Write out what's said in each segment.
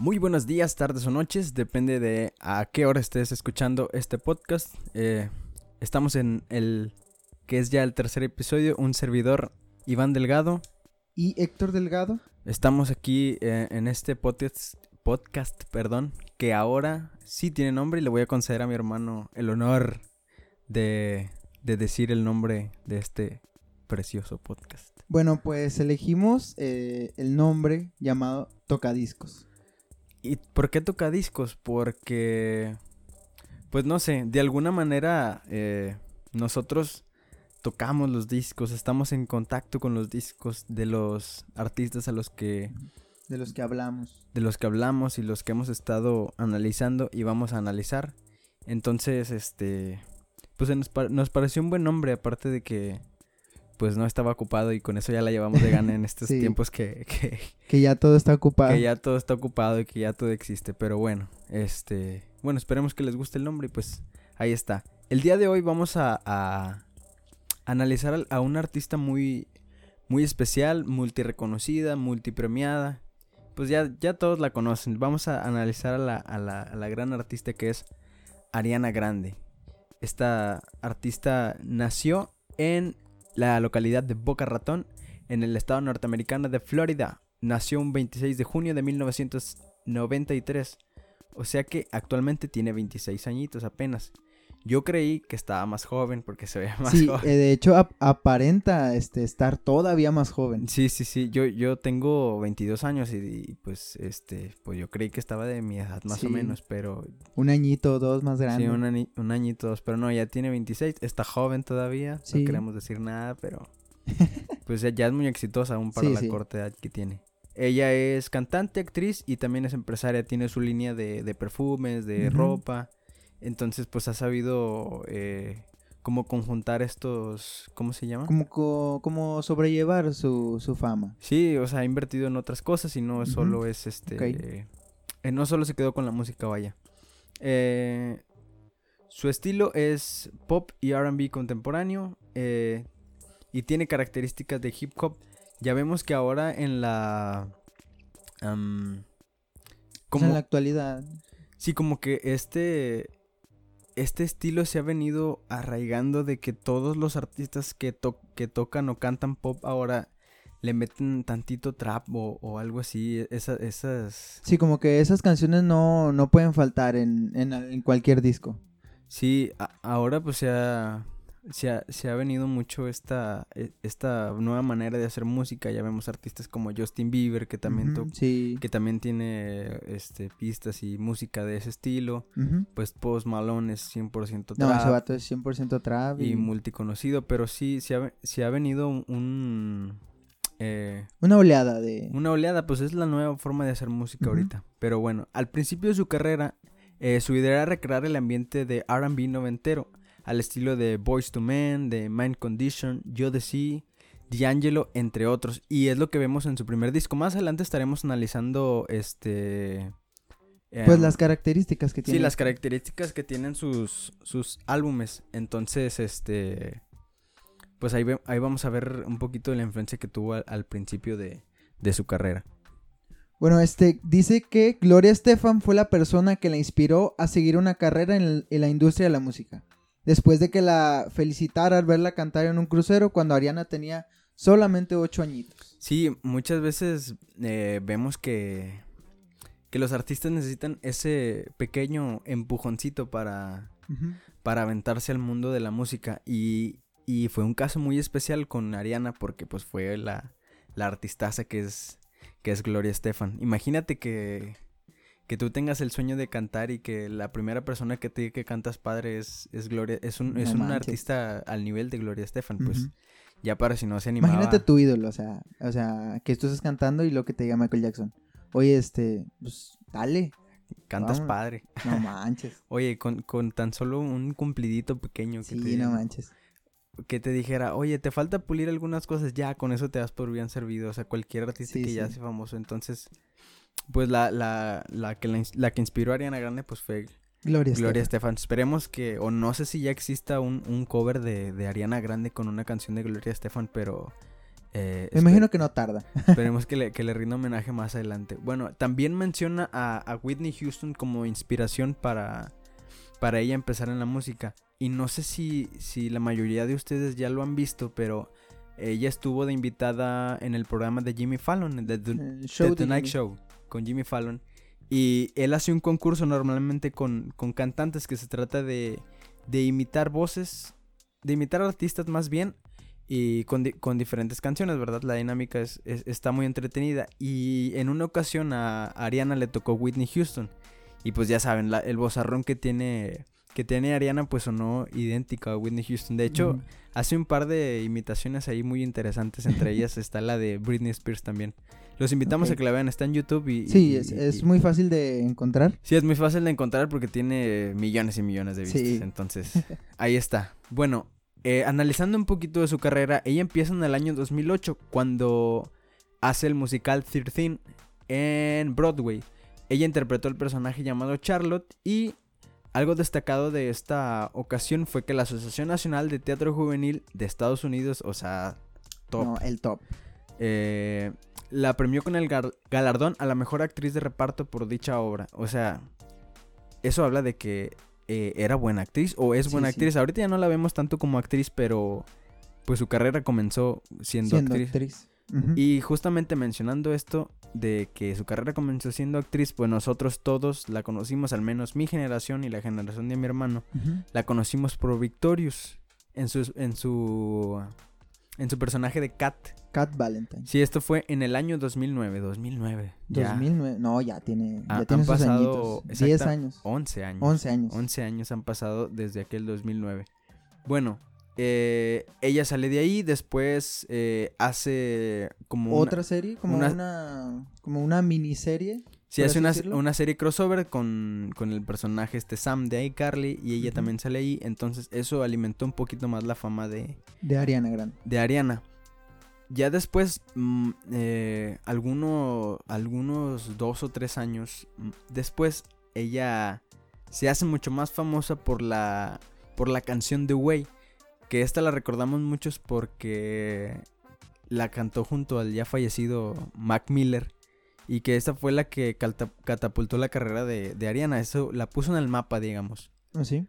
Muy buenos días, tardes o noches, depende de a qué hora estés escuchando este podcast. Eh, estamos en el que es ya el tercer episodio, un servidor Iván Delgado. Y Héctor Delgado. Estamos aquí eh, en este podcast, podcast, perdón, que ahora sí tiene nombre y le voy a conceder a mi hermano el honor de, de decir el nombre de este precioso podcast. Bueno, pues elegimos eh, el nombre llamado Tocadiscos. ¿Y por qué tocadiscos? Porque, pues no sé, de alguna manera eh, nosotros tocamos los discos, estamos en contacto con los discos de los artistas a los que... De los que hablamos. De los que hablamos y los que hemos estado analizando y vamos a analizar. Entonces, este... Pues nos, nos pareció un buen nombre, aparte de que pues no estaba ocupado y con eso ya la llevamos de gana en estos tiempos que, que, que... ya todo está ocupado. Que ya todo está ocupado y que ya todo existe. Pero bueno, este... Bueno, esperemos que les guste el nombre y pues ahí está. El día de hoy vamos a, a analizar a una artista muy, muy especial, multireconocida, multipremiada. Pues ya, ya todos la conocen. Vamos a analizar a la, a la, a la gran artista que es Ariana Grande. Esta artista nació en la localidad de Boca Ratón, en el estado norteamericano de Florida. Nació un 26 de junio de 1993. O sea que actualmente tiene 26 añitos apenas. Yo creí que estaba más joven porque se veía más sí, joven. Eh, de hecho aparenta este, estar todavía más joven. Sí, sí, sí. Yo, yo tengo 22 años y, pues este pues yo creí que estaba de mi edad más o menos, pero... Un añito o dos más grande. Sí, un, un añito dos, pero no, ya tiene 26. Está joven todavía. No queremos decir nada, pero... pues ya, es muy exitosa aún para la corta edad que tiene. Ella es cantante, actriz y también es empresaria. Tiene su línea de, de perfumes, de ropa. Entonces, pues ha sabido eh, cómo conjuntar estos, ¿cómo se llama? Como, como sobrellevar su, su, fama. Sí, o sea, ha invertido en otras cosas y no solo es este... Eh, no solo se quedó con la música, vaya. Eh, su estilo es pop y RB contemporáneo y tiene características de hip hop. Ya vemos que ahora en la... como, en la actualidad. Sí, como que este este estilo se ha venido arraigando de que todos los artistas que, que tocan o cantan pop ahora le meten tantito trap o, algo así. esas. Sí, como que esas canciones no, no pueden faltar en, en, cualquier disco. Sí, ahora pues ha, se ha, se ha venido mucho esta, e, esta nueva manera de hacer música. Ya vemos artistas como Justin Bieber, que también, que también tiene este, pistas y música de ese estilo. Pues Post Malone es 100% trap. No, ese vato es 100% trap. Y... multiconocido, pero sí, se ha, se ha venido un... Eh, una oleada de... Una oleada, pues es la nueva forma de hacer música ahorita. Pero bueno, al principio de su carrera, eh, su idea era recrear el ambiente de RB noventero al estilo de Boys to Men, de Mind Condition, Yo de Sí, D'Angelo, entre otros. Y es lo que vemos en su primer disco. Más adelante estaremos analizando este... Pues em, las características que tienen. Sí, las características que tienen sus, sus álbumes. Entonces, este... Pues ahí, ahí vamos a ver un poquito de la influencia que tuvo al, principio de, de su carrera. Bueno, este dice que Gloria Estefan fue la persona que la inspiró a seguir una carrera en, la industria de la música después de que la felicitara al verla cantar en un crucero cuando Ariana tenía solamente ocho añitos. Sí, muchas veces eh, vemos que, que los artistas necesitan ese pequeño empujoncito para, para aventarse al mundo de la música y, y, fue un caso muy especial con Ariana porque pues fue la, la artistaza que es, que es Gloria Estefan. Imagínate que que tú tengas el sueño de cantar y que la primera persona que te diga que cantas padre es, es Gloria, es un, es un artista al nivel de Gloria Estefan, pues ya para si no se animaba. Imagínate tu ídolo, o sea, o sea, que tú estés cantando y lo que te diga Michael Jackson. Oye, este, pues, dale. Cantas padre. No manches. oye, con, con, tan solo un cumplidito pequeño. Que sí, no manches. Que te dijera, oye, te falta pulir algunas cosas, ya, con eso te das por bien servido. O sea, cualquier artista que ya sea famoso. Entonces, pues la, la, la, que, la, que inspiró a Ariana Grande pues fue Gloria, Gloria Estefan. Esperemos que, o no sé si ya exista un, un cover de, de, Ariana Grande con una canción de Gloria Estefan, pero Eh, Me imagino que no tarda. Esperemos que le, que le rinda homenaje más adelante. Bueno, también menciona a, a Whitney Houston como inspiración para, para ella empezar en la música. Y no sé si, si la mayoría de ustedes ya lo han visto, pero ella estuvo de invitada en el programa de Jimmy Fallon, de The, The show de Tonight. Show, con Jimmy Fallon. Y él hace un concurso normalmente con, con cantantes que se trata de, de imitar voces, de imitar artistas más bien, y con, con diferentes canciones, ¿verdad? La dinámica es, es- está muy entretenida. Y en una ocasión a Ariana le tocó Whitney Houston. Y pues ya saben, el bozarrón que tiene, que tiene Ariana pues sonó idéntico a Whitney Houston. De hecho, hace un par de imitaciones ahí muy interesantes. Entre ellas está la de Britney Spears también. Los invitamos a que la vean, está en YouTube y... Sí, y- es, y- es y- muy fácil de encontrar. Sí, es muy fácil de encontrar porque tiene millones y millones de vistas. Sí. Entonces, ahí está. Bueno, eh, analizando un poquito de su carrera, ella empieza en el año 2008 cuando hace el musical 13 en Broadway. Ella interpretó el personaje llamado Charlotte y algo destacado de esta ocasión fue que la Asociación Nacional de Teatro Juvenil de Estados Unidos, o sea, top, No, el top. eh, la premió con el galardón a la mejor actriz de reparto por dicha obra. O sea, eso habla de que eh, era buena actriz o es buena sí. actriz. Ahorita ya no la vemos tanto como actriz, pero pues su carrera comenzó siendo, Siendo actriz. actriz. Y justamente mencionando esto de que su carrera comenzó siendo actriz, pues nosotros todos la conocimos, al menos mi generación y la generación de mi hermano, la conocimos por Victorious en su en su en su personaje de Kat. Cat Valentine. Sí, esto fue en el año 2009, 2009. Ya 2009. No, ya tiene, Ha- ya tiene han sus pasado añitos. 10 exacta- años. 11 años. 11 años. 11 años han pasado desde aquel 2009. Bueno, eh, ella sale de ahí, después eh, hace como una- Otra serie, como una- una, como una miniserie. sí, hace una, una serie crossover con, con el personaje este Sam de iCarly y ella también sale ahí, entonces eso alimentó un poquito más la fama de, de Ariana Grande. de Ariana. Ya después, mm, eh, alguno- algunos dos o tres años mm, después, ella se hace mucho más famosa por la, por la canción The Way. Que esta la recordamos muchos porque la cantó junto al ya fallecido Mac Miller. Y que esta fue la que catapultó la carrera de, de Ariana. Eso la puso en el mapa, digamos. ¿Ah, sí?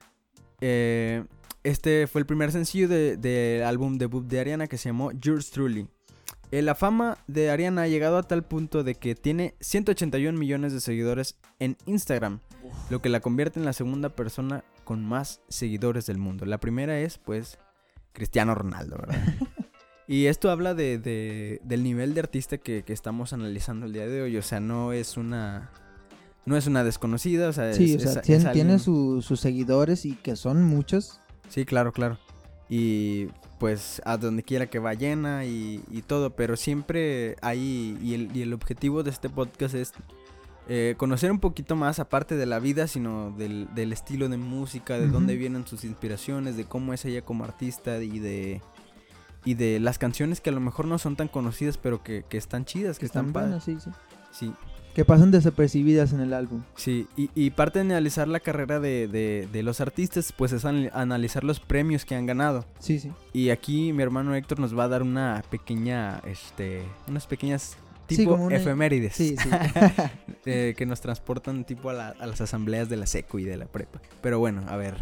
Eh, este fue el primer sencillo de- del álbum debut de Ariana que se llamó Yours Truly. Eh, la fama de Ariana ha llegado a tal punto de que tiene 181 millones de seguidores en Instagram, lo que la convierte en la segunda persona con más seguidores del mundo. La primera es, pues, Cristiano Ronaldo, ¿verdad? y esto habla de, de- del nivel de artista que, que estamos analizando el día de hoy. O sea, no es una... No es una desconocida, o sea, Sí, es- o sea, es- tiene, es tiene alguien- su- sus seguidores y que son muchos. Sí, claro, claro. Y pues a donde quiera que va llena y, y todo, pero siempre hay, y el, y el objetivo de este podcast es eh, conocer un poquito más, aparte de la vida, sino del, del estilo de música, de dónde vienen sus inspiraciones, de cómo es ella como artista y de, y de las canciones que a lo mejor no son tan conocidas, pero que, que están chidas, que, Que están, sí, sí. Sí, Que pasan desapercibidas en el álbum. Sí, y, y parte de analizar la carrera de, de- de los artistas, pues es anal- analizar los premios que han ganado. Sí, sí. Y aquí mi hermano Héctor nos va a dar una pequeña, este, unas pequeñas Sí, tipo como una- efemérides. Sí, sí. eh, que nos transportan tipo a, la- a las asambleas de la secu y de la prepa. Pero bueno, a ver.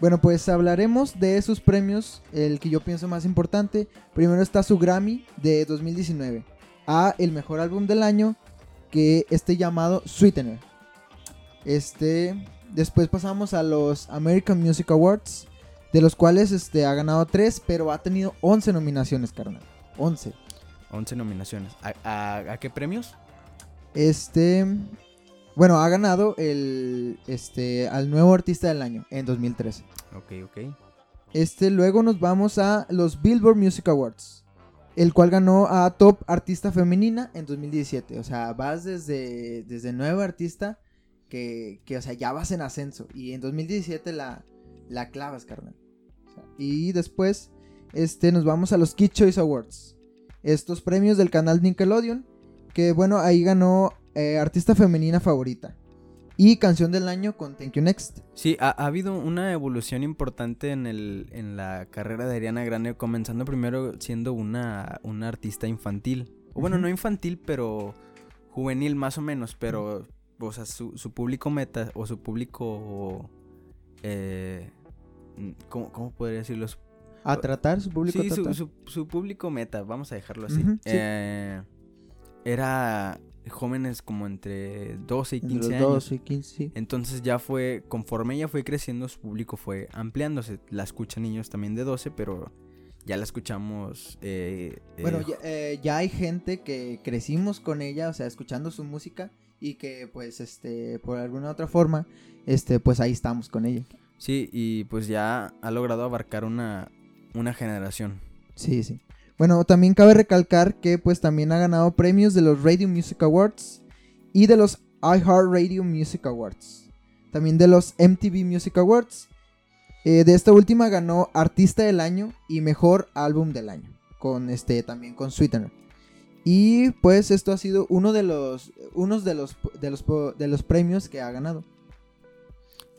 Bueno, pues hablaremos de esos premios, el que yo pienso más importante. Primero está su Grammy de 2019 a el mejor álbum del año, que esté llamado Sweetener. Este, después pasamos a los American Music Awards, de los cuales este ha ganado 3, pero ha tenido 11 nominaciones, carnal. 11. 11 nominaciones. ¿A, a- a qué premios? Este, bueno, ha ganado el este al nuevo artista del año en 2013. Ok, ok. Este, luego nos vamos a los Billboard Music Awards, el cual ganó a Top Artista Femenina en 2017. O sea, vas desde, desde nueva artista que, que, o sea, ya vas en ascenso. Y en 2017 la, la clavas, carnal. O sea, y después, este, nos vamos a los Kid Choice Awards. Estos premios del canal Nickelodeon, que bueno, ahí ganó eh, Artista Femenina Favorita. Y canción del año con Thank You Next. Sí, ha, ha habido una evolución importante en, el, en la carrera de Ariana Grande, comenzando primero siendo una, una artista infantil. O bueno, no infantil, pero juvenil más o menos, pero, o sea, su, su público meta o su público... Eh, ¿cómo, ¿Cómo podría decirlo? A tratar, su público sí, su, tratar. su, su público meta, vamos a dejarlo así. Sí. Eh, era jóvenes como entre 12 y Entre 15 los años. 12 y 15, sí. Entonces ya fue, conforme ella fue creciendo, su público fue ampliándose. La escuchan niños también de 12, pero ya la escuchamos. eh, Bueno, eh, ya, eh, ya hay gente que crecimos con ella, o sea, escuchando su música y que pues este por alguna otra forma este pues ahí estamos con ella. Sí, y pues ya ha logrado abarcar una, una generación. Sí, sí. Bueno, también cabe recalcar que pues también ha ganado premios de los Radio Music Awards y de los iHeartRadio Music Awards. También de los MTV Music Awards. Eh, de esta última ganó Artista del Año y Mejor Álbum del Año. Con este también con Sweetener. Y pues esto ha sido uno de los unos de los de los de los premios que ha ganado.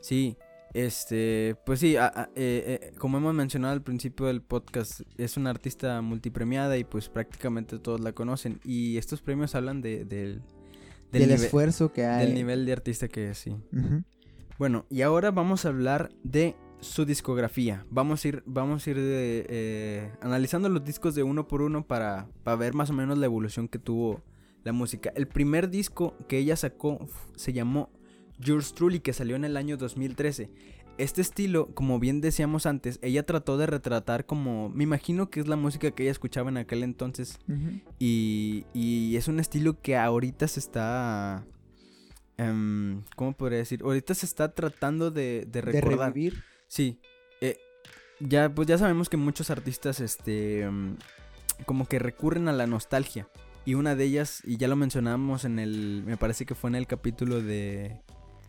Sí, este, pues sí, a- a- eh, eh, como hemos mencionado al principio del podcast, es una artista multipremiada y pues prácticamente todos la conocen. Y estos premios hablan de, del, Del, esfuerzo que hay. del nivel de artista que es, sí. Bueno, y ahora vamos a hablar de su discografía. Vamos a ir, vamos a ir de, eh, analizando los discos de uno por uno para, para ver más o menos la evolución que tuvo la música. El primer disco que ella sacó se llamó Yours Truly, que salió en el año 2013. Este estilo, como bien decíamos antes, ella trató de retratar como, me imagino que es la música que ella escuchaba en aquel entonces. Y, y es un estilo que ahorita se está... em, ¿Cómo podría decir? Ahorita se está tratando de, de De recordar. revivir. Sí. eh, ya, pues ya sabemos que muchos artistas, este, em, como que recurren a la nostalgia. Y una de ellas, y ya lo mencionamos en el, me parece que fue en el capítulo de,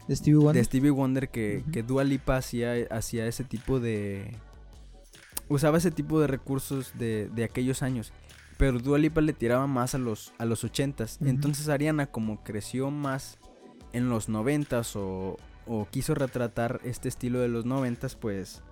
De Stevie Wonder. de Stevie Wonder que, Ujú. que Dua Lipa hacía, hacía ese tipo de... Usaba ese tipo de recursos de, de aquellos años. Pero Dua Lipa le tiraba más a los, a los 80s. Ujú. Entonces Ariana como creció más en los 90s o, o quiso retratar este estilo de los 90s, pues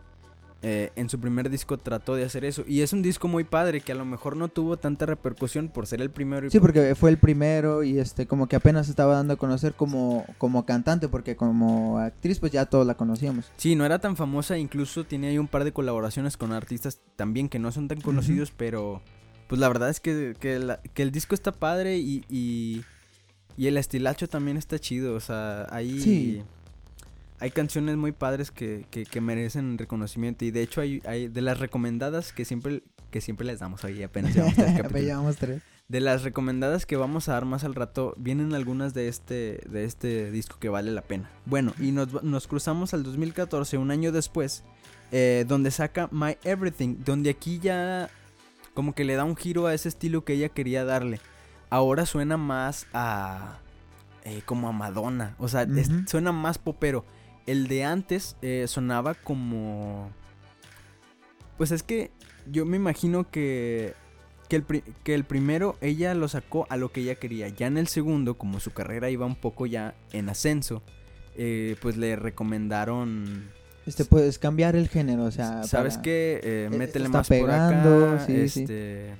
eh, en su primer disco trató de hacer eso. Y es un disco muy padre que a lo mejor no tuvo tanta repercusión por ser el primero. y Sí, por- porque fue el primero y este como que apenas estaba dando a conocer como, como cantante, porque como actriz pues ya todos la conocíamos. Sí, no era tan famosa, incluso tiene ahí un par de colaboraciones con artistas también que no son tan conocidos, pero pues la verdad es que, que, la- que el disco está padre y, y, y el estilacho también está chido, o sea, ahí Sí. Hay canciones muy padres que, que, que merecen reconocimiento y de hecho hay, hay de las recomendadas que siempre, que siempre les damos ahí apenas llevamos tres Apenas capítulos. llevamos tres. De las recomendadas que vamos a dar más al rato, vienen algunas de este, de este disco que vale la pena. Bueno, y nos, nos cruzamos al 2014, un año después, eh, donde saca My Everything, donde aquí ya como que le da un giro a ese estilo que ella quería darle. Ahora suena más a... eh, como a Madonna, o sea, es- suena más popero. El de antes eh, sonaba como... Pues es que yo me imagino que que el, pri- que el primero ella lo sacó a lo que ella quería. Ya en el segundo, como su carrera iba un poco ya en ascenso, eh, pues le recomendaron, Este puedes cambiar el género, o sea, ¿sabes para- qué? Eh, esto métele está más pegando, por acá, sí, sí. este,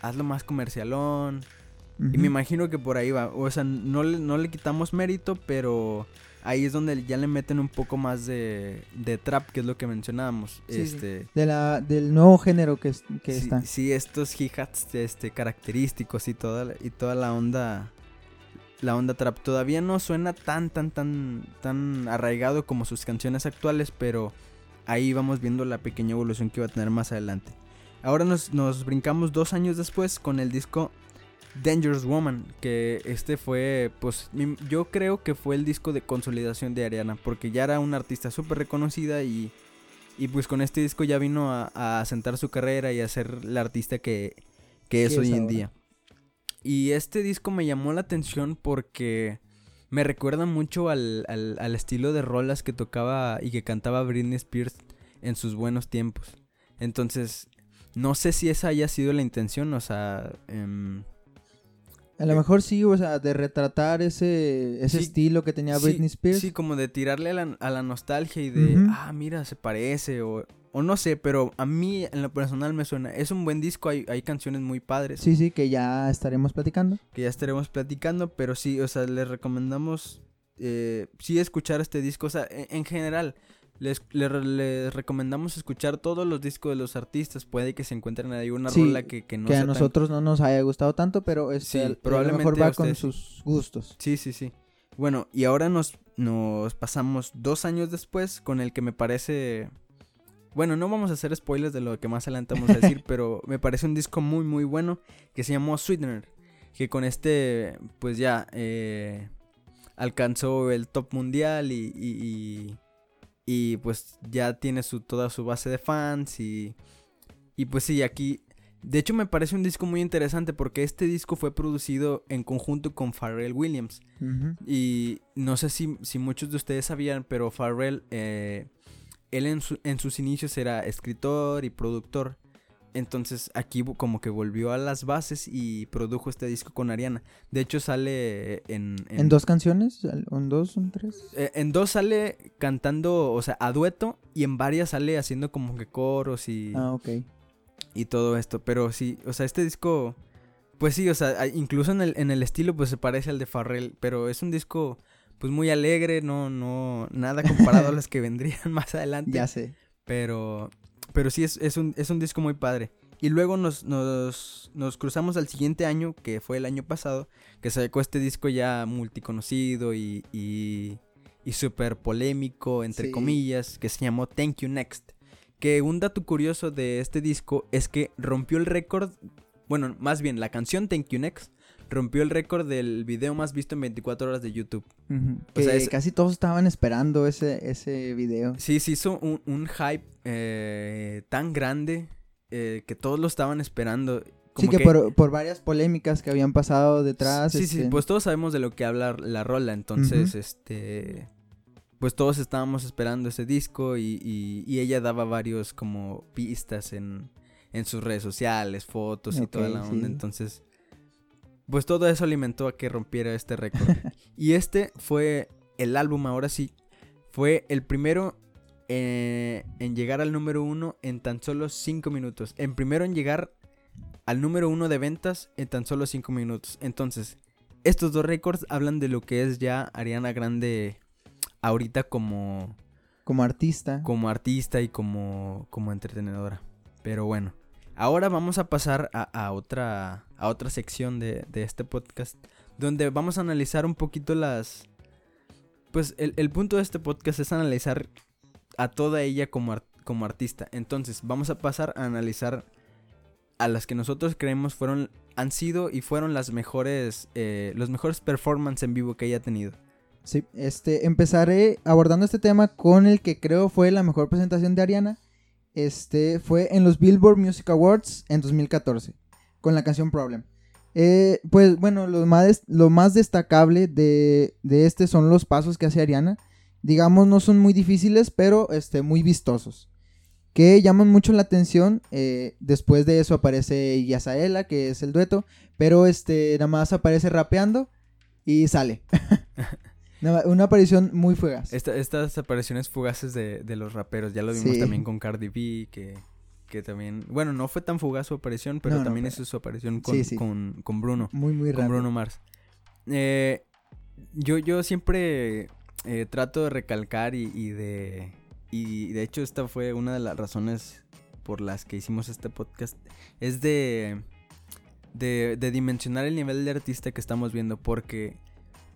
hazlo más comercialón. Y me imagino que por ahí va. O sea, no le, no le quitamos mérito, pero ahí es donde ya le meten un poco más de, de trap, que es lo que mencionábamos. Sí, sí. este, de la del nuevo género que, es- que sí, está. sí, estos hi-hats este, característicos y toda, la- y toda la onda. La onda trap todavía no suena tan, tan, tan, tan arraigado como sus canciones actuales, pero ahí vamos viendo la pequeña evolución que va a tener más adelante. Ahora nos, nos brincamos dos años después con el disco Dangerous Woman, que este fue, pues yo creo que fue el disco de consolidación de Ariana, porque ya era una artista súper reconocida y, y pues con este disco ya vino a, a asentar su carrera y a ser la artista que, que es hoy en día. Y este disco me llamó la atención porque me recuerda mucho al, al, al estilo de rolas que tocaba y que cantaba Britney Spears en sus buenos tiempos. Entonces, no sé si esa haya sido la intención, o sea, em, A lo mejor sí, o sea, de retratar ese, ese Sí, estilo que tenía Sí, Britney Spears. Sí, como de tirarle a la, a la nostalgia y de, ah, mira, se parece, o, o no sé, pero a mí en lo personal me suena. Es un buen disco, hay, hay canciones muy padres sí, sí, que ya estaremos platicando. que ya estaremos platicando, pero sí, o sea, les recomendamos, eh, sí, escuchar este disco, o sea, en, en general. Les, le- les recomendamos escuchar todos los discos de los artistas. Puede que se encuentren ahí una Sí, rola que, que no que a tan- nosotros no nos haya gustado tanto, pero este, Sí, a- a lo probablemente mejor va con sus gustos. Sí, sí, sí. Bueno, y ahora nos, nos pasamos dos años después con el que me parece... Bueno, no vamos a hacer spoilers de lo que más adelante vamos a decir, pero me parece un disco muy, muy bueno que se llamó Sweetener. Que con este, pues ya, eh, alcanzó el top mundial y, y, y- y, pues ya tiene su, toda su base de fans y, y pues sí, aquí... De hecho me parece un disco muy interesante porque este disco fue producido en conjunto con Pharrell Williams. Y no sé si, si muchos de ustedes sabían, pero Pharrell, eh, él en, su- en sus inicios era escritor y productor. Entonces aquí como que volvió a las bases y produjo este disco con Ariana. De hecho sale en... ¿En dos canciones? ¿En dos? ¿En tres? eh, en dos sale cantando, o sea, a dueto. Y en varias sale haciendo como que coros y, Ah, ok. y todo esto. Pero sí, o sea, este disco... Pues sí, o sea, incluso en el, en el estilo pues se parece al de Farrell. Pero es un disco pues muy alegre, no, no, nada comparado a los que vendrían más adelante. Ya sé. Pero, pero sí, es, es, un, es un disco muy padre. Y luego nos, nos, nos cruzamos al siguiente año, que fue el año pasado, que sacó este disco ya multiconocido y, y, y súper polémico, entre Sí. comillas, que se llamó Thank You Next. Que un dato curioso de este disco es que rompió el récord, bueno, más bien la canción Thank You Next rompió el récord del video más visto en 24 horas de YouTube. O sea, Que es- casi todos estaban esperando ese, ese video. Sí, se hizo un, un hype eh, tan grande eh, que todos lo estaban esperando. Sí, que, Por, por varias polémicas que habían pasado detrás. Sí, sí, este, pues todos sabemos de lo que habla la rola, entonces, este... Pues todos estábamos esperando ese disco y, y- y ella daba varios como pistas en, en sus redes sociales, fotos y toda la onda, sí. entonces... Pues todo eso alimentó a que rompiera este récord. y este fue el álbum, ahora sí, fue el primero eh, en llegar al número uno en tan solo 5 minutos. En primero en llegar al número uno de ventas en tan solo 5 minutos. Entonces, estos dos récords hablan de lo que es ya Ariana Grande ahorita como, Como artista. como artista y como, como entretenedora. Pero bueno, ahora vamos a pasar a, a otra, a otra sección de, de este podcast donde vamos a analizar un poquito las... Pues el, el punto de este podcast es analizar a toda ella como, como artista. Entonces vamos a pasar a analizar a las que nosotros creemos fueron, han sido y fueron las mejores, eh, los mejores performances en vivo que ella ha tenido. Sí, este, empezaré abordando este tema con el que creo fue la mejor presentación de Ariana. Este fue en los Billboard Music Awards en 2014, con la canción Problem. Eh, pues bueno, lo más, des- lo más destacable de, de este son los pasos que hace Ariana. Digamos, no son muy difíciles, pero este, muy vistosos. Que llaman mucho la atención. eh, después de eso aparece Yasaela, que es el dueto. Pero este, nada más aparece rapeando y sale. Una aparición muy fugaz. Esta- estas apariciones fugaces de, de los raperos, ya lo vimos Sí. también con Cardi B, que, que también, bueno, no fue tan fugaz su aparición, pero No, no, también pero- hizo su aparición con, Sí, sí. con, con Bruno, Muy, muy con raro. Bruno Mars. Eh, yo, yo siempre eh, trato de recalcar y, y de, y de hecho esta fue una de las razones por las que hicimos este podcast, es de, de, de dimensionar el nivel de artista que estamos viendo, porque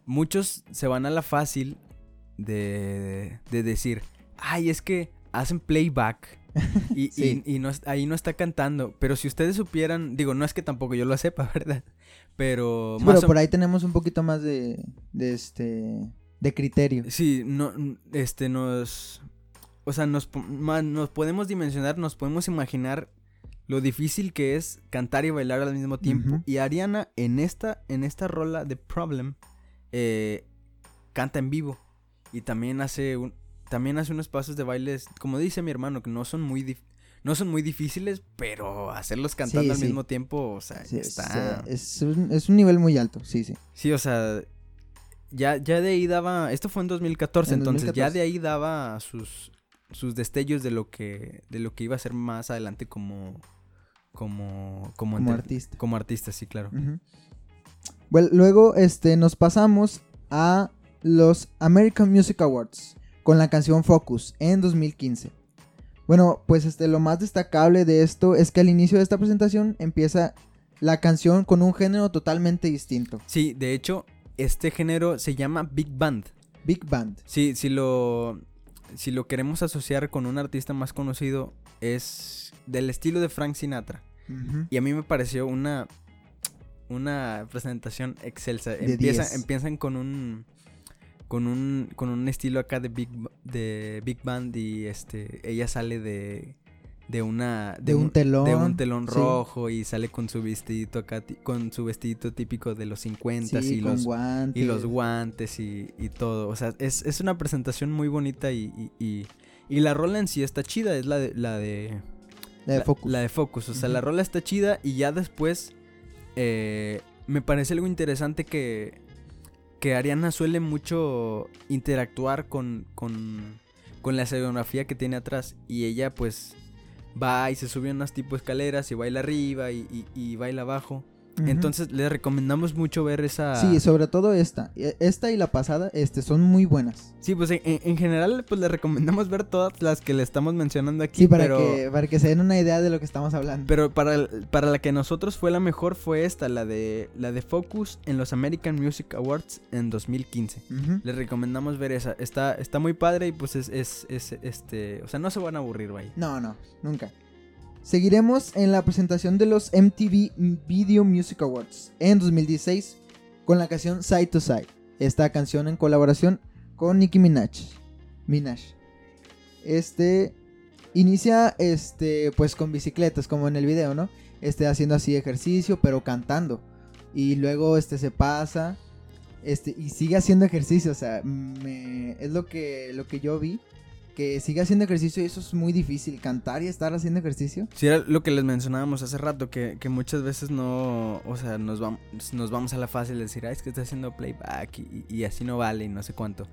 muchos se van a la fácil de, de decir, ay, es que hacen playback y, Sí. y- y no, ahí no está cantando. Pero si ustedes supieran, digo, no es que tampoco yo lo sepa, ¿verdad? Pero Sí, más pero o- por ahí tenemos un poquito más de, de este de criterio. Sí, no, este, nos, o sea, nos, nos podemos dimensionar, nos podemos imaginar lo difícil que es cantar y bailar al mismo tiempo. Y Ariana en esta, en esta rola de Problem, eh, canta en vivo y también hace un, también hace unos pasos de bailes, como dice mi hermano, que no son muy, dif- no son muy difíciles, pero hacerlos cantando Sí, al sí. mismo tiempo, o sea, Sí, está... es un, es un nivel muy alto, sí, sí. Sí, o sea, ya, ya de ahí daba, esto fue en 2014, En entonces ya 2014. de ahí daba sus, sus destellos de lo que, de lo que iba a ser más adelante como, como, como, Como artista. como artista, sí, claro. Bueno, luego este, nos pasamos a los American Music Awards con la canción Focus en 2015. Bueno, pues este, lo más destacable de esto es que al inicio de esta presentación empieza la canción con un género totalmente distinto. Sí, de hecho, este género se llama Big Band. Big Band. Sí, si lo, si lo queremos asociar con un artista más conocido, es del estilo de Frank Sinatra. Y a mí me pareció una, una presentación excelsa. Empieza, 10. empiezan con un, con un, con un estilo acá de big, de big band y este, ella sale de, de una, De un telón, de un telón sí. rojo y sale con su vestidito acá, con su vestidito típico de los 50 Sí, y los, guantes. y los guantes y, y todo. O sea, es, es una presentación muy bonita y, y, y- la rola en sí está chida. Es la de, la de, La de la- Focus. la de Focus. O sea, la rola está chida y ya después eh, me parece algo interesante que, que Ariana suele mucho interactuar con, con, con la escenografía que tiene atrás. Y ella pues va y se sube unas tipo escaleras y baila arriba y- y baila abajo. Entonces les recomendamos mucho ver esa... Sí, sobre todo esta. E- Esta y la pasada este, son muy buenas. Sí, pues en, en general pues les recomendamos ver todas las que le estamos mencionando aquí. Sí, para, pero... que, para que se den una idea de lo que estamos hablando. Pero para, para la que nosotros fue la mejor fue esta, la de, la de Focus en los American Music Awards en 2015. Ujú. Les recomendamos ver esa. Está, está muy padre y pues es, es, es, este. O sea, no se van a aburrir, vaya. No, no, nunca. Seguiremos en la presentación de los MTV Video Music Awards en 2016 con la canción Side to Side. Esta canción en colaboración con Nicki Minaj. Minaj. Este inicia este pues con bicicletas como en el video, ¿no? Este haciendo así ejercicio, pero cantando. Y luego este se pasa este y sigue haciendo ejercicio, o sea, me, es lo que lo que yo vi que sigue haciendo ejercicio y eso es muy difícil, cantar y estar haciendo ejercicio. Sí, era lo que les mencionábamos hace rato, que, que muchas veces no, o sea, nos, vamos nos vamos a la fácil de decir, ah, es que está haciendo playback y, y así no vale y no sé cuánto.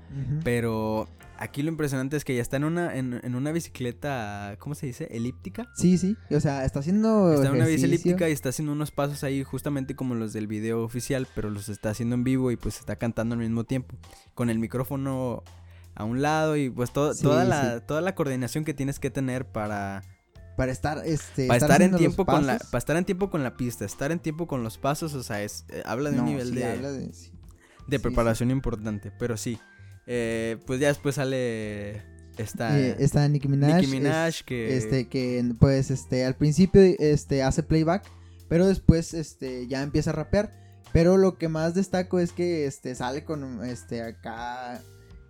Pero aquí lo impresionante es que ya está en una, en, en una bicicleta, ¿cómo se dice? Elíptica. Sí, sí, o sea, está haciendo Está en una bici elíptica y está haciendo unos pasos ahí justamente como los del video oficial, pero los está haciendo en vivo y pues está cantando al mismo tiempo. Con el micrófono a un lado y pues Sí, toda, la, toda la coordinación que tienes que tener para, para estar este para estar en tiempo con la para estar en tiempo con la pista, estar en tiempo con los pasos, o sea, es eh, habla de No, un nivel sí, de, de- sí. de sí, preparación importante, pero sí. eh, pues ya después sale esta Eh, está Nicki Minaj, Nicki Minaj es- que este que pues este al principio este hace playback, pero después este ya empieza a rapear, pero lo que más destaco es que este sale con este acá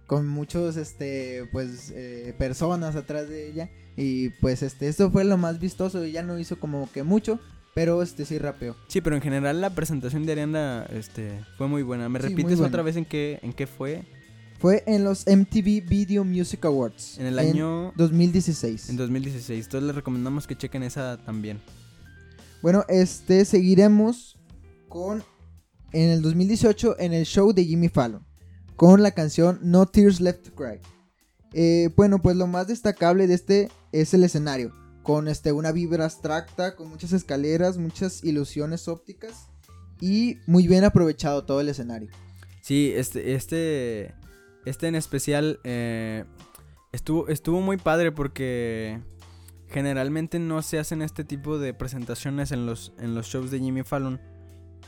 con muchos este pues eh, personas atrás de ella y pues este esto fue lo más vistoso ella no hizo como que mucho pero este sí rapeó Sí, pero en general la presentación de Ariana este, fue muy buena. ¿Me Sí, repites buena. otra vez en qué, en qué fue? fue en los MTV Video Music Awards En el año 2016 en 2016. Entonces les recomendamos que chequen esa también. Bueno, este seguiremos con en el 2018 en el show de Jimmy Fallon con la canción No Tears Left to Cry. Eh, bueno, pues lo más destacable de este es el escenario, con este una vibra abstracta, con muchas escaleras, muchas ilusiones ópticas y muy bien aprovechado todo el escenario. Sí, este, este, este en especial eh, estuvo, estuvo muy padre porque generalmente no se hacen este tipo de presentaciones en los, en los shows de Jimmy Fallon.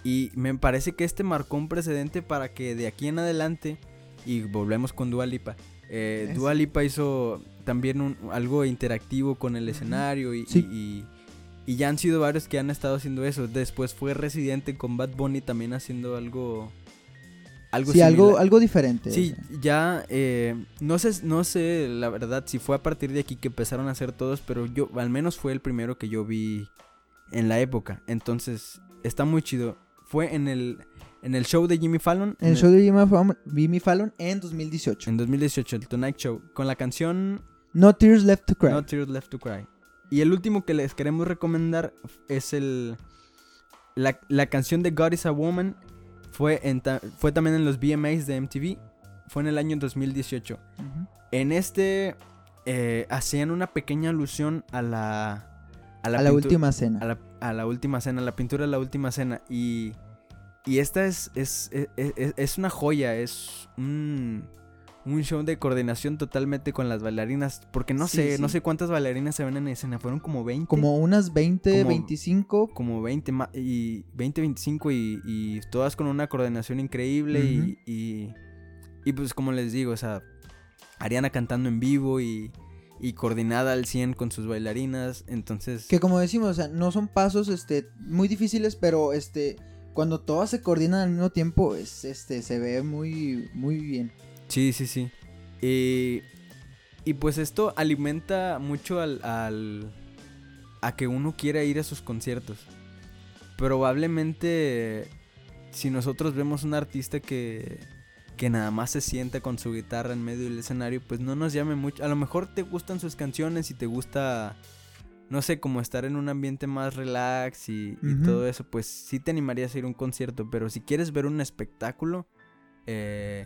Y me parece que este marcó un precedente para que de aquí en adelante, y volvemos con Dua Lipa, eh, Es- Dua Lipa hizo también un- algo interactivo con el escenario y, Sí. y- y ya han sido varios que han estado haciendo eso. Después fue Residente con Bad Bunny también haciendo algo... Algo sí, algo, algo diferente. Sí, o sea. ya eh, no sé, no sé la verdad si fue a partir de aquí que empezaron a hacer todos, pero yo al menos fue el primero que yo vi en la época. Entonces, está muy chido. Fue en el en el show de Jimmy Fallon En el show de Jimmy Fallon, Jimmy Fallon en 2018. en 2018, el Tonight Show, con la canción No Tears Left to Cry. No Tears Left to Cry. Y el último que les queremos recomendar es el. La, la canción de God is a Woman fue, en ta- fue también en los VMAs de MTV. Fue en el año 2018. Ujú. En este eh, hacían una pequeña alusión a la. A la, última cena. A la, a la última cena, la pintura de la última cena. Y. Y esta es. Es, es, es- es una joya. Es un. Un show de coordinación totalmente con las bailarinas. Porque no Sí, sé, sí. no sé cuántas bailarinas se ven en escena. Fueron como 20. Como unas 20, Como- 25. como 20 ma- y 20, 25 y, y todas con una coordinación increíble y, y, y pues como les digo, o sea, Ariana cantando en vivo y, y coordinada al 100 con sus bailarinas, entonces... Que como decimos, o sea, no son pasos este, muy difíciles, pero este, cuando todas se coordinan al mismo tiempo, es, este, se ve muy, muy bien. Sí, sí, sí. Y, y pues esto alimenta mucho al, al- a que uno quiera ir a sus conciertos. Probablemente si nosotros vemos un artista que, que nada más se sienta con su guitarra en medio del escenario, pues no nos llame mucho. A lo mejor te gustan sus canciones y te gusta, no sé, como estar en un ambiente más relax y, y todo eso, pues sí te animarías a ir a un concierto. Pero si quieres ver un espectáculo, eh,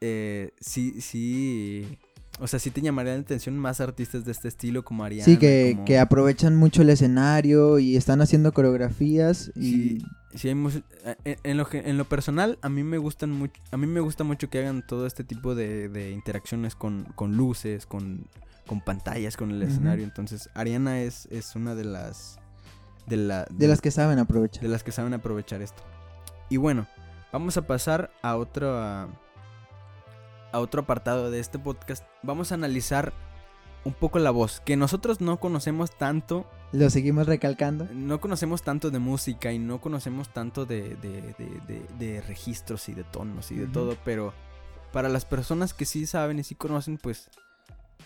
eh, sí, sí. O sea, sí te llamaría la atención más artistas de este estilo como Ariana. sí, que, como- que aprovechan mucho el escenario y están haciendo coreografías y... Sí, sí hay mus- eh, en, lo, en lo personal, a mí me gustan mucho, a mí me gusta mucho que hagan todo este tipo de, de interacciones con, con luces, con, con pantallas, con el escenario. Entonces, Ariana es, es una de las de, la, De las que saben aprovechar. de las que saben aprovechar esto. Y bueno, vamos a pasar a otro a, otro apartado de este podcast. Vamos a analizar un poco la voz, que nosotros no conocemos tanto Lo seguimos recalcando. no conocemos tanto de música y no conocemos tanto de, de- de- registros y de tonos y de todo, pero para las personas que sí saben y sí conocen, pues...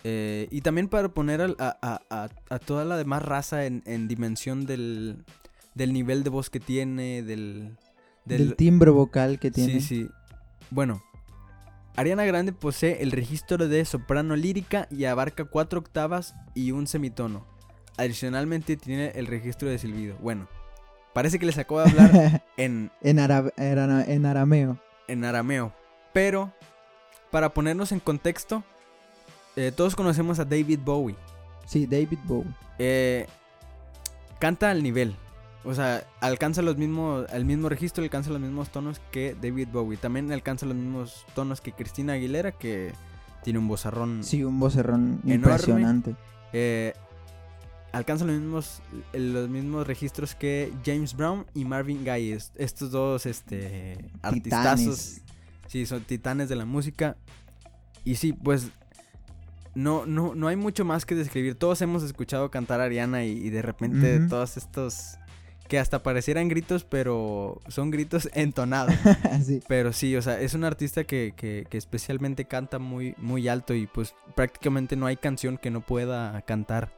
eh, y también para poner a, a- a- a toda la demás raza en, en dimensión del, del nivel de voz que tiene, del... Del, timbre vocal que tiene. Sí, sí. Bueno, Ariana Grande posee el registro de soprano lírica y abarca cuatro octavas y un semitono. Adicionalmente tiene el registro de silbido. Bueno, parece que les acabo de hablar en, en, ara- en arameo. en arameo. Pero, para ponernos en contexto, eh, todos conocemos a David Bowie. Sí, David Bowie. Eh, canta al nivel. O sea, alcanza los mismos, el mismo registro, alcanza los mismos tonos que David Bowie. También alcanza los mismos tonos que Cristina Aguilera, que tiene un vozarrón. Sí, un vocerrón Enorme. impresionante. Eh, alcanza los mismos, los mismos registros que James Brown y Marvin Gaye. Est- Estos dos este, artistazos. Titanes. Sí, son titanes de la música. Y sí, pues no, no, no hay mucho más que describir. Todos hemos escuchado cantar a Ariana y, y de repente todos estos que hasta parecieran gritos, pero son gritos entonados. sí. pero sí, o sea, es un artista que, que- que especialmente canta muy, muy alto y pues prácticamente no hay canción que no pueda cantar.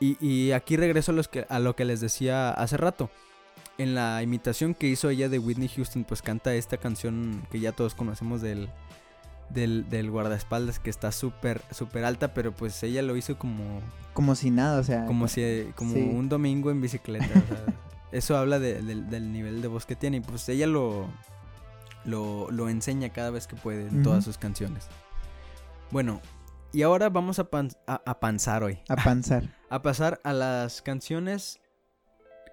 Y, y aquí regreso a, los que, a lo que les decía hace rato. En la imitación que hizo ella de Whitney Houston, pues canta esta canción que ya todos conocemos del, del, del guardaespaldas, que está súper, súper alta, pero pues ella lo hizo como, Como si nada, o sea. como si como Sí. un domingo en bicicleta. o sea, eso habla de- del- del nivel de voz que tiene. Y pues ella lo, lo, lo enseña cada vez que puede en todas sus canciones. Bueno, y ahora vamos a, pan- a, a panzar hoy. A panzar. A pasar a las canciones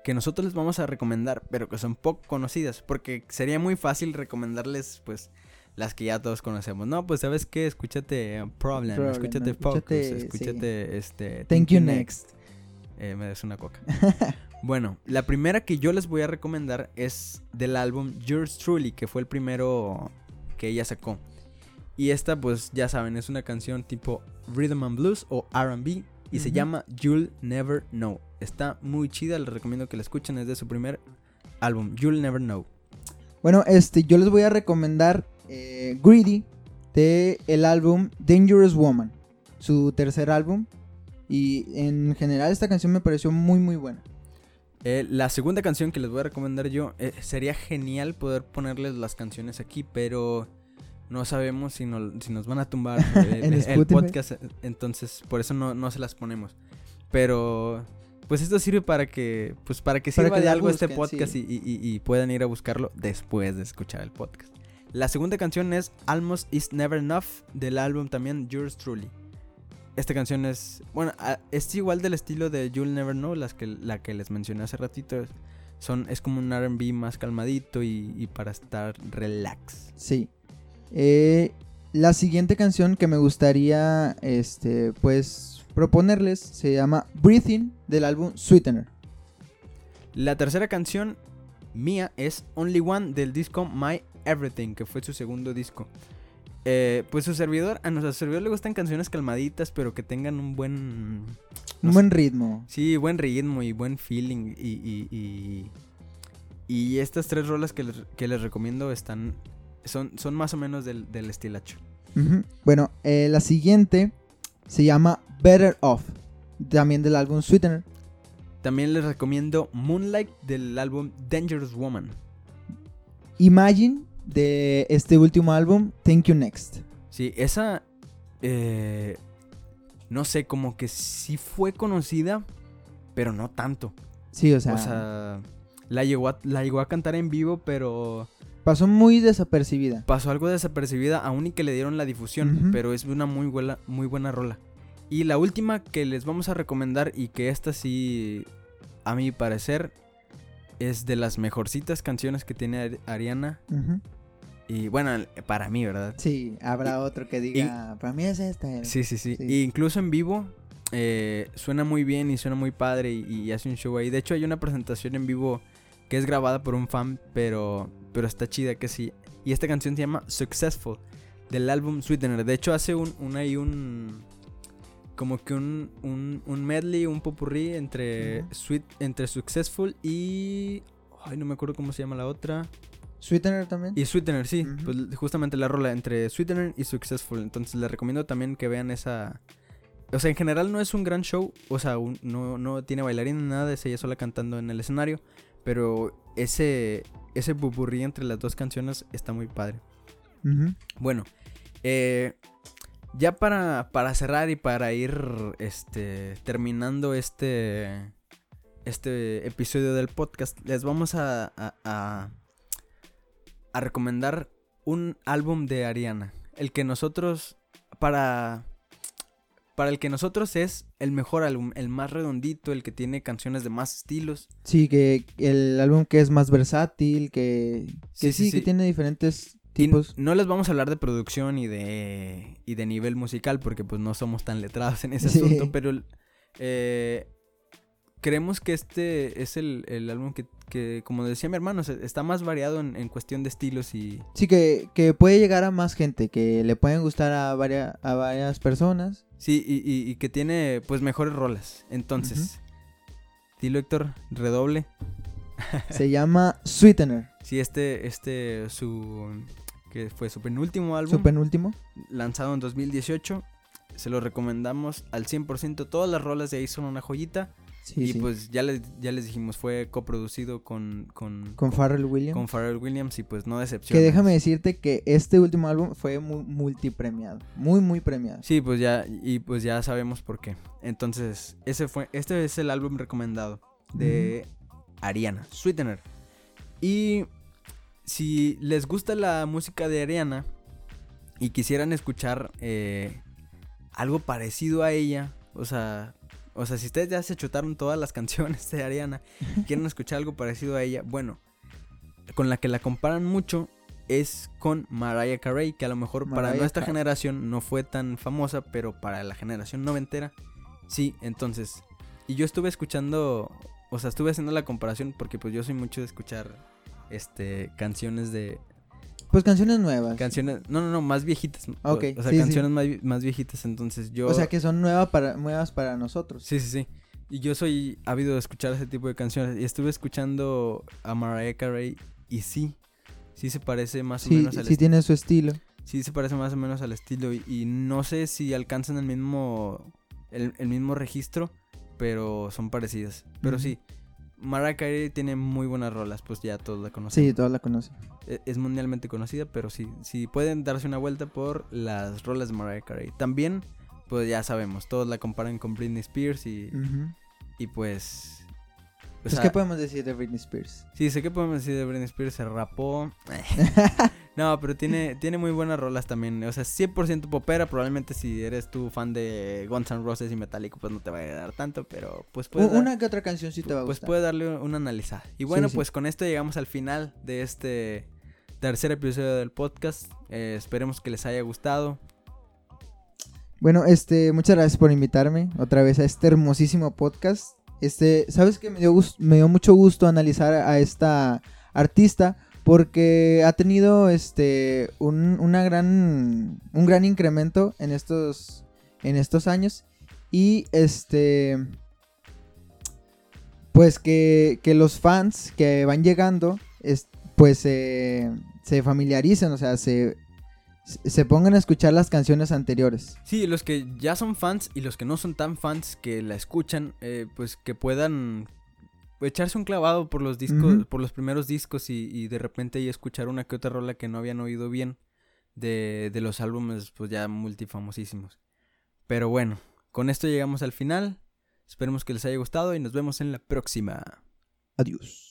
que nosotros les vamos a recomendar, pero que son poco conocidas. Porque sería muy fácil recomendarles, pues, las que ya todos conocemos. No, pues, ¿sabes qué? Escúchate Problem, Problem, escúchate Focus, escúchate, sí. escúchate, este... Thank you next. Eh, me des una coca. bueno, la primera que yo les voy a recomendar es del álbum Yours Truly, que fue el primero que ella sacó. Y esta, pues ya saben, es una canción tipo Rhythm and Blues o RB. Y se llama You'll Never Know. Está muy chida, les recomiendo que la escuchen. Es de su primer álbum, You'll Never Know. Bueno, este, yo les voy a recomendar eh, Greedy de el álbum Dangerous Woman, su tercer álbum. Y en general esta canción me pareció muy muy buena. Eh, la segunda canción que les voy a recomendar yo, eh, sería genial poder ponerles las canciones aquí, pero no sabemos si, no- si nos van a tumbar eh, el, podcast, entonces por eso no, no se las ponemos. Pero pues esto sirve para que pues para que Para sirva que de algo este podcast sí. y, y- y- y puedan ir a buscarlo después de escuchar el podcast. La segunda canción es Almost Is Never Enough del álbum también Yours Truly. Esta canción es, bueno, es igual del estilo de You'll Never Know, las que, la que les mencioné hace ratito. Son, es como un RB más calmadito y, y para estar relax. Sí. Eh, la siguiente canción que me gustaría, este, pues, proponerles se llama Breathing del álbum Sweetener. La tercera canción mía es Only One del disco My Everything, que fue su segundo disco. Eh, pues su servidor, a nuestro servidor le gustan canciones calmaditas, pero que tengan un buen... Un buen ritmo. Sí, buen ritmo y buen feeling. Y, y, y, y estas tres rolas que les, que les recomiendo están... Son, son más o menos del, del estilacho. Bueno, eh, la siguiente se llama Better Off, también del álbum Sweetener. También les recomiendo Moonlight del álbum Dangerous Woman. Imagine de este último álbum, Thank You Next. Sí, esa. eh, no sé, como que sí fue conocida, pero no tanto. Sí, o sea, o sea, la llegó, a, la llegó a cantar en vivo, pero pasó muy desapercibida. pasó algo desapercibida, aún y que le dieron la difusión. Pero es una muy buena, muy buena rola. Y la última que les vamos a recomendar, y que esta sí, a mi parecer, es de las mejorcitas canciones que tiene Ari- Ariana. Ujú. Y bueno, para mí, ¿verdad? Sí, habrá otro que diga, para mí es esta. Sí, sí, sí. Sí. Y incluso en vivo eh, suena muy bien y suena muy padre y, y hace un show ahí. De hecho, hay una presentación en vivo que es grabada por un fan, pero, pero está chida que sí. Y esta canción se llama Successful del álbum Sweetener. De hecho, hace un, un ahí un como que un, un, un medley, un popurrí entre, sweet, entre Successful y... Ay, no me acuerdo cómo se llama la otra. Sweetener también. Y Sweetener, sí. Pues justamente la rola entre Sweetener y Successful. Entonces les recomiendo también que vean esa. O sea, en general no es un gran show. O sea, un- no, no tiene bailarín ni nada de ella sola cantando en el escenario. Pero ese. Ese pupurrí entre las dos canciones está muy padre. Bueno, eh, ya para, para cerrar y para ir este, terminando este, este episodio del podcast, les vamos a, a, a- a recomendar un álbum de Ariana. El que nosotros, para, para el que nosotros es el mejor álbum, el más redondito, el que tiene canciones de más estilos. Sí, que el álbum que es más versátil, que, que Sí, sí, sí, que tiene diferentes Y tipos. no les vamos a hablar de producción y de, y de nivel musical porque pues no somos tan letrados en ese Sí. asunto, pero eh, creemos que este es el, el álbum que, que, como decía mi hermano, está más variado en, en cuestión de estilos y... Sí, que, que puede llegar a más gente, que le pueden gustar a, varias a varias personas. Sí, y, y- y que tiene pues mejores rolas. Entonces, dilo Héctor, redoble. Se llama Sweetener, Sí, este, este, su... que fue su penúltimo álbum. su penúltimo. lanzado en 2018. Se lo recomendamos al 100%. Todas las rolas de ahí son una joyita. Sí, y sí. pues ya les, ya les dijimos, fue coproducido con, con, con Pharrell Williams. con Pharrell Williams y pues no decepciona. Que déjame decirte que este último álbum fue mu- multipremiado. Muy, muy premiado. Sí, pues ya, y pues ya sabemos por qué. Entonces, ese fue, este es el álbum recomendado de Ariana, Sweetener. Y si les gusta la música de Ariana y quisieran escuchar eh, algo parecido a ella, o sea, o sea, si ustedes ya se chutaron todas las canciones de Ariana, y quieren escuchar algo parecido a ella, bueno, con la que la comparan mucho es con Mariah Carey, que a lo mejor para nuestra generación no fue tan famosa, pero para la generación noventera, sí, entonces, y yo estuve escuchando, o sea, estuve haciendo la comparación porque pues yo soy mucho de escuchar, este, canciones de, Pues canciones nuevas. canciones, no, no, no, más viejitas, o- Ok, o sea, sí, sí. canciones Más, más viejitas, entonces yo... O sea que son nuevas para, nuevas para nosotros. Sí, sí, sí. Y yo soy ávido de escuchar ese tipo de canciones. Y estuve escuchando a Mariah Carey y sí, sí se parece más o Sí, menos al sí est- tiene su estilo. sí se parece más o menos al estilo. Y, y no sé si alcanzan el mismo el, el mismo registro, pero son parecidas. Pero sí, Mariah Carey tiene muy buenas rolas, pues ya todos la conocen. Sí, todos la conocen. E- Es mundialmente conocida, pero sí, sí pueden darse una vuelta por las rolas de Mariah Carey. También pues ya sabemos, todos la comparan con Britney Spears y, y pues... o Pues, sea, ¿qué podemos decir de Britney Spears? Sí, sé que podemos decir de Britney Spears, se rapó. no, pero tiene, tiene muy buenas rolas también. O sea, 100% popera. Probablemente si eres tu fan de Guns N' Roses y Metallica, pues no te va a agradar tanto. Pero pues puedes, dar- Una que otra canción sí te va a pues gustar. puede darle una analizada. Y bueno, sí. pues con esto llegamos al final de este tercer episodio del podcast. Eh, esperemos que les haya gustado. Bueno, este, muchas gracias por invitarme otra vez a este hermosísimo podcast. Este, sabes que me dio me dio mucho gusto analizar a esta artista porque ha tenido este un, una gran un gran incremento en estos en estos años y este pues que, que los fans que van llegando es, pues se familiaricen, o sea, se se pongan a escuchar las canciones anteriores. Sí, los que ya son fans y los que no son tan fans que la escuchan, eh, pues que puedan echarse un clavado por los discos, por los primeros discos y, y de repente ahí escuchar una que otra rola que no habían oído bien de, de los álbumes pues ya multifamosísimos. Pero bueno, con esto llegamos al final. Esperemos que les haya gustado y nos vemos en la próxima. Adiós.